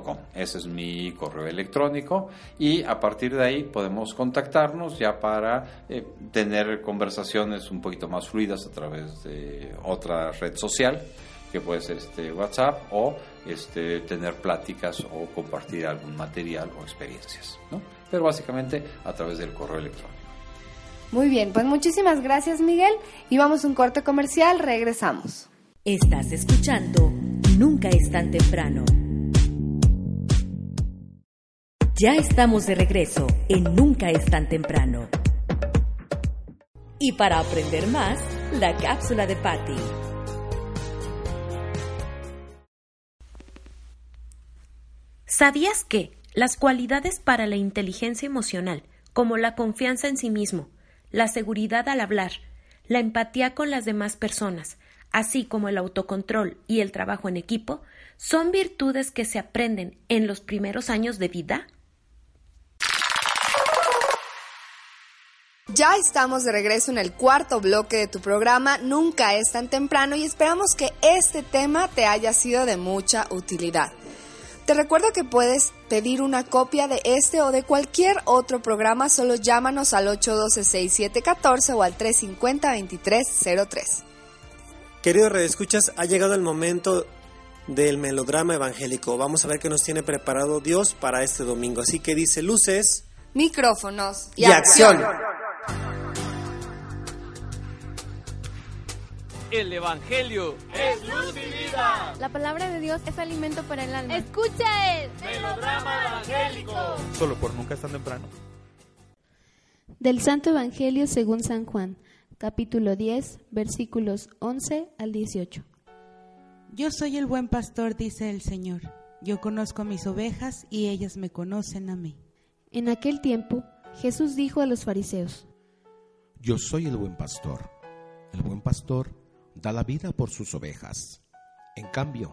com. Ese es mi correo electrónico y a partir de ahí podemos contactarnos ya para eh, tener conversaciones un poquito más fluidas a través de otra red social que puede ser este WhatsApp o este tener pláticas o compartir algún material o experiencias, ¿no? Pero básicamente a través del correo electrónico. Muy bien, pues muchísimas gracias, Miguel. Y vamos a un corte comercial, regresamos. Estás escuchando Nunca es tan temprano. Ya estamos de regreso en Nunca es tan temprano. Y para aprender más, la cápsula de Patty. ¿Sabías que las cualidades para la inteligencia emocional, como la confianza en sí mismo, la seguridad al hablar, la empatía con las demás personas, así como el autocontrol y el trabajo en equipo, son virtudes que se aprenden en los primeros años de vida? Ya estamos de regreso en el cuarto bloque de tu programa Nunca es tan temprano y esperamos que este tema te haya sido de mucha utilidad. Te recuerdo que puedes pedir una copia de este o de cualquier otro programa, solo llámanos al 812-6714 o al 350-2303. Queridos redescuchas, ha llegado el momento del melodrama evangélico. Vamos a ver qué nos tiene preparado Dios para este domingo. Así que dice luces Micrófonos y, acción. El Evangelio Es luz y vida. La palabra de Dios es alimento para el alma. Escucha el Melodrama evangélico. Solo por nunca es tan temprano. Del Santo Evangelio según San Juan, capítulo 10, versículos 11 al 18. Yo soy el buen pastor, dice el Señor. Yo conozco a mis ovejas y ellas me conocen a mí. En aquel tiempo, Jesús dijo a los fariseos, Yo soy el buen pastor. El buen pastor da la vida por sus ovejas. En cambio,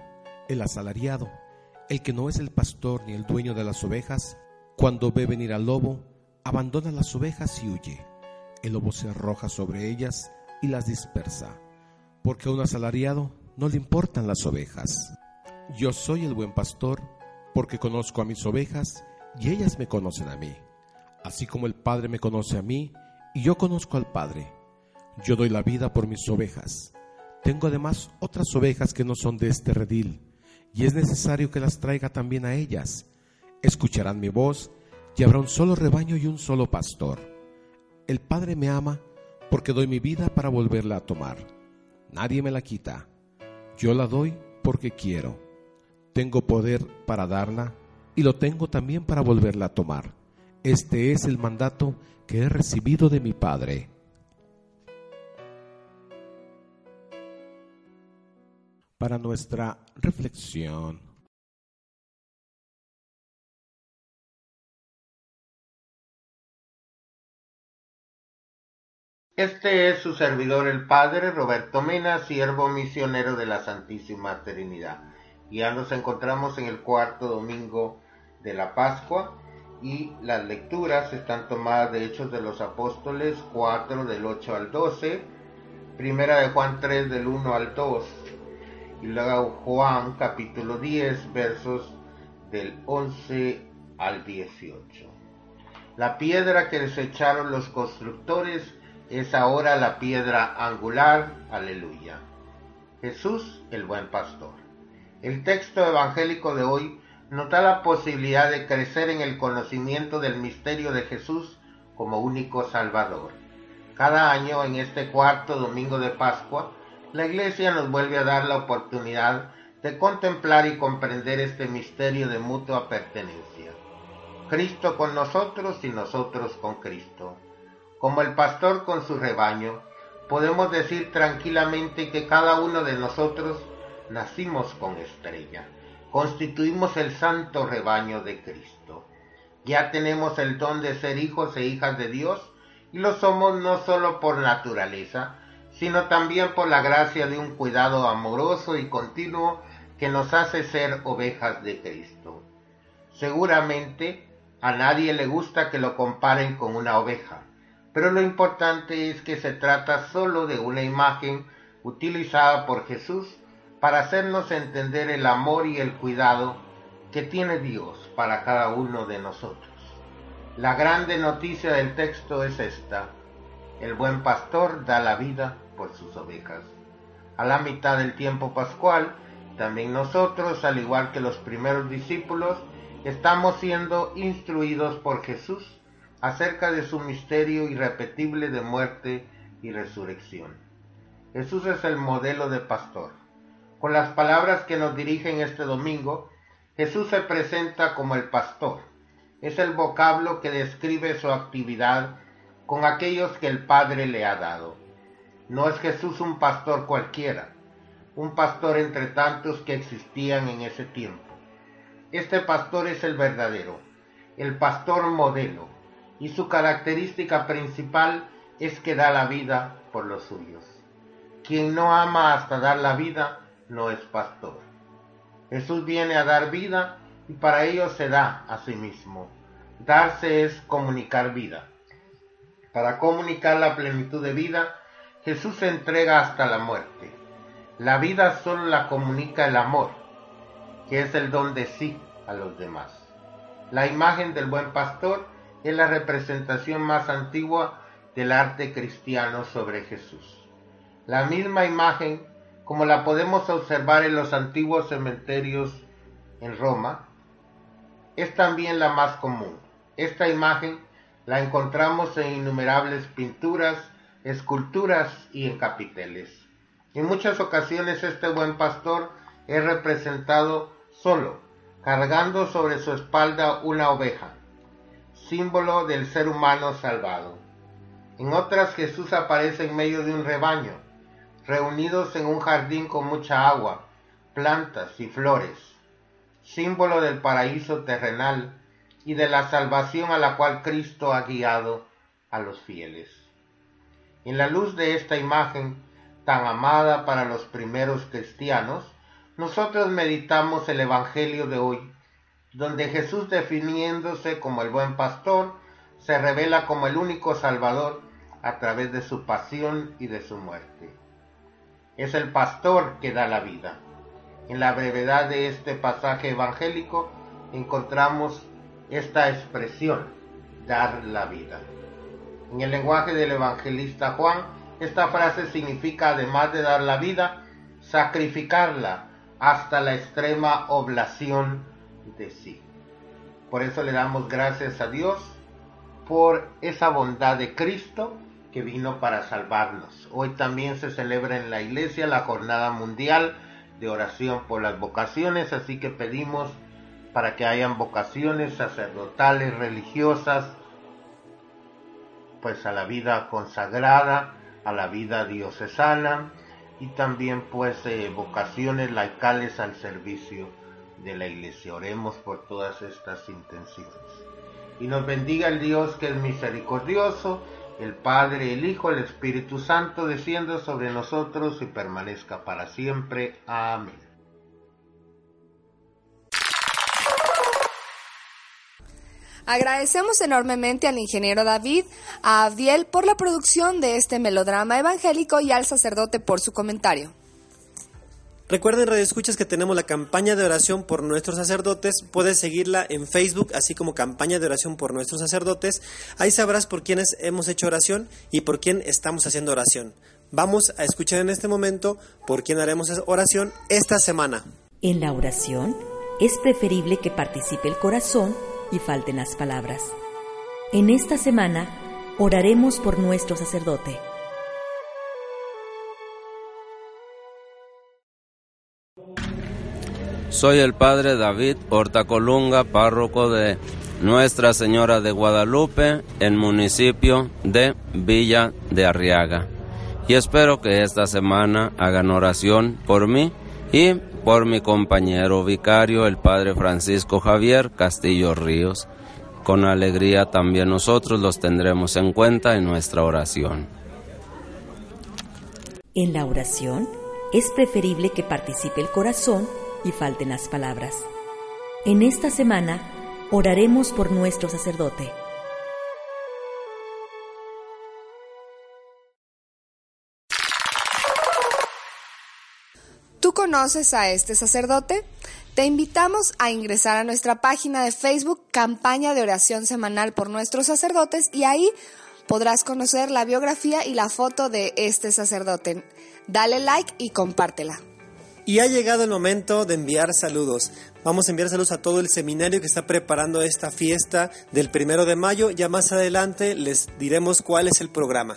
el asalariado, el que no es el pastor ni el dueño de las ovejas, cuando ve venir al lobo, abandona las ovejas y huye. El lobo se arroja sobre ellas y las dispersa, porque a un asalariado no le importan las ovejas. Yo soy el buen pastor, porque conozco a mis ovejas y ellas me conocen a mí, así como el Padre me conoce a mí y yo conozco al Padre. Yo doy la vida por mis ovejas. Tengo además otras ovejas que no son de este redil, y es necesario que las traiga también a ellas. Escucharán mi voz, y habrá un solo rebaño y un solo pastor. El Padre me ama porque doy mi vida para volverla a tomar. Nadie me la quita. Yo la doy porque quiero. Tengo poder para darla y lo tengo también para volverla a tomar. Este es el mandato que he recibido de mi Padre. Para nuestra reflexión. Este es su servidor el Padre Roberto Mena, siervo misionero de la Santísima Trinidad. Ya nos encontramos en el cuarto domingo de la Pascua y las lecturas están tomadas de Hechos de los Apóstoles 4 del 8 al 12, Primera de Juan 3 del 1 al 2 y luego Juan capítulo 10 versos del 11 al 18. La piedra que desecharon los constructores es ahora la piedra angular, aleluya. Jesús el buen pastor. El texto evangélico de hoy nos da la posibilidad de crecer en el conocimiento del misterio de Jesús como único Salvador. Cada año, en este cuarto domingo de Pascua, la Iglesia nos vuelve a dar la oportunidad de contemplar y comprender este misterio de mutua pertenencia. Cristo con nosotros y nosotros con Cristo. Como el pastor con su rebaño, podemos decir tranquilamente que cada uno de nosotros nacimos con estrella, constituimos el santo rebaño de Cristo. Ya tenemos el don de ser hijos e hijas de Dios y lo somos no solo por naturaleza, sino también por la gracia de un cuidado amoroso y continuo que nos hace ser ovejas de Cristo. Seguramente a nadie le gusta que lo comparen con una oveja, pero lo importante es que se trata solo de una imagen utilizada por Jesús para hacernos entender el amor y el cuidado que tiene Dios para cada uno de nosotros. La grande noticia del texto es esta. El buen pastor da la vida por sus ovejas. A la mitad del tiempo pascual, también nosotros, al igual que los primeros discípulos, estamos siendo instruidos por Jesús acerca de su misterio irrepetible de muerte y resurrección. Jesús es el modelo de pastor. Con las palabras que nos dirigen este domingo, Jesús se presenta como el pastor. Es el vocablo que describe su actividad con aquellos que el Padre le ha dado. No es Jesús un pastor cualquiera, un pastor entre tantos que existían en ese tiempo. Este pastor es el verdadero, el pastor modelo, y su característica principal es que da la vida por los suyos. Quien no ama hasta dar la vida no es pastor. Jesús viene a dar vida y para ello se da a sí mismo. Darse es comunicar vida. Para comunicar la plenitud de vida, Jesús se entrega hasta la muerte. La vida solo la comunica el amor, que es el don de sí a los demás. La imagen del buen pastor es la representación más antigua del arte cristiano sobre Jesús. La misma imagen como la podemos observar en los antiguos cementerios en Roma, es también la más común. Esta imagen la encontramos en innumerables pinturas, esculturas y en capiteles. En muchas ocasiones este buen pastor es representado solo, cargando sobre su espalda una oveja, símbolo del ser humano salvado. En otras Jesús aparece en medio de un rebaño, reunidos en un jardín con mucha agua, plantas y flores, símbolo del paraíso terrenal y de la salvación a la cual Cristo ha guiado a los fieles. En la luz de esta imagen tan amada para los primeros cristianos, nosotros meditamos el Evangelio de hoy, donde Jesús definiéndose como el buen pastor, se revela como el único Salvador a través de su pasión y de su muerte. Es el pastor que da la vida. En la brevedad de este pasaje evangélico encontramos esta expresión, dar la vida. En el lenguaje del evangelista Juan, esta frase significa, además de dar la vida, sacrificarla hasta la extrema oblación de sí. Por eso le damos gracias a Dios por esa bondad de Cristo que vino para salvarnos. Hoy también se celebra en la iglesia la jornada mundial de oración por las vocaciones, así que pedimos para que hayan vocaciones sacerdotales, religiosas, pues a la vida consagrada, a la vida diocesana y también pues eh, vocaciones laicales al servicio de la iglesia. Oremos por todas estas intenciones. Y nos bendiga el Dios que es misericordioso, el Padre, el Hijo, el Espíritu Santo, descienda sobre nosotros y permanezca para siempre. Amén. Agradecemos enormemente al ingeniero David, a Abdiel por la producción de este melodrama evangélico y al sacerdote por su comentario. Recuerden, Radio Escuchas, que tenemos la campaña de oración por nuestros sacerdotes. Puedes seguirla en Facebook, así como campaña de oración por nuestros sacerdotes. Ahí sabrás por quiénes hemos hecho oración y por quién estamos haciendo oración. Vamos a escuchar en este momento por quién haremos oración esta semana. En la oración es preferible que participe el corazón y falten las palabras. En esta semana oraremos por nuestro sacerdote. Soy el padre David Hortacolunga, párroco de Nuestra Señora de Guadalupe, en municipio de Villa de Arriaga. Y espero que esta semana hagan oración por mí y por mi compañero vicario, el padre Francisco Javier Castillo Ríos. Con alegría también nosotros los tendremos en cuenta en nuestra oración. En la oración es preferible que participe el corazón y falten las palabras. En esta semana oraremos por nuestro sacerdote. Conoces a este sacerdote? Te invitamos a ingresar a nuestra página de Facebook Campaña de Oración Semanal por nuestros sacerdotes y ahí podrás conocer la biografía y la foto de este sacerdote. Dale like y compártela. Y ha llegado el momento de enviar saludos. Vamos a enviar saludos a todo el seminario que está preparando esta fiesta del primero de mayo. Ya más adelante les diremos cuál es el programa.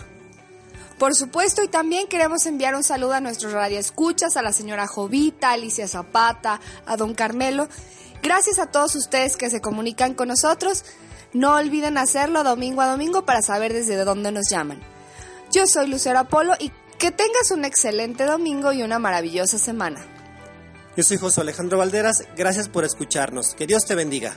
Por supuesto, y también queremos enviar un saludo a nuestros radioescuchas, a la señora Jovita, Alicia Zapata, a don Carmelo. Gracias a todos ustedes que se comunican con nosotros. No olviden hacerlo domingo a domingo para saber desde dónde nos llaman. Yo soy Lucero Apolo y que tengas un excelente domingo y una maravillosa semana. Yo soy José Alejandro Valderas, gracias por escucharnos. Que Dios te bendiga.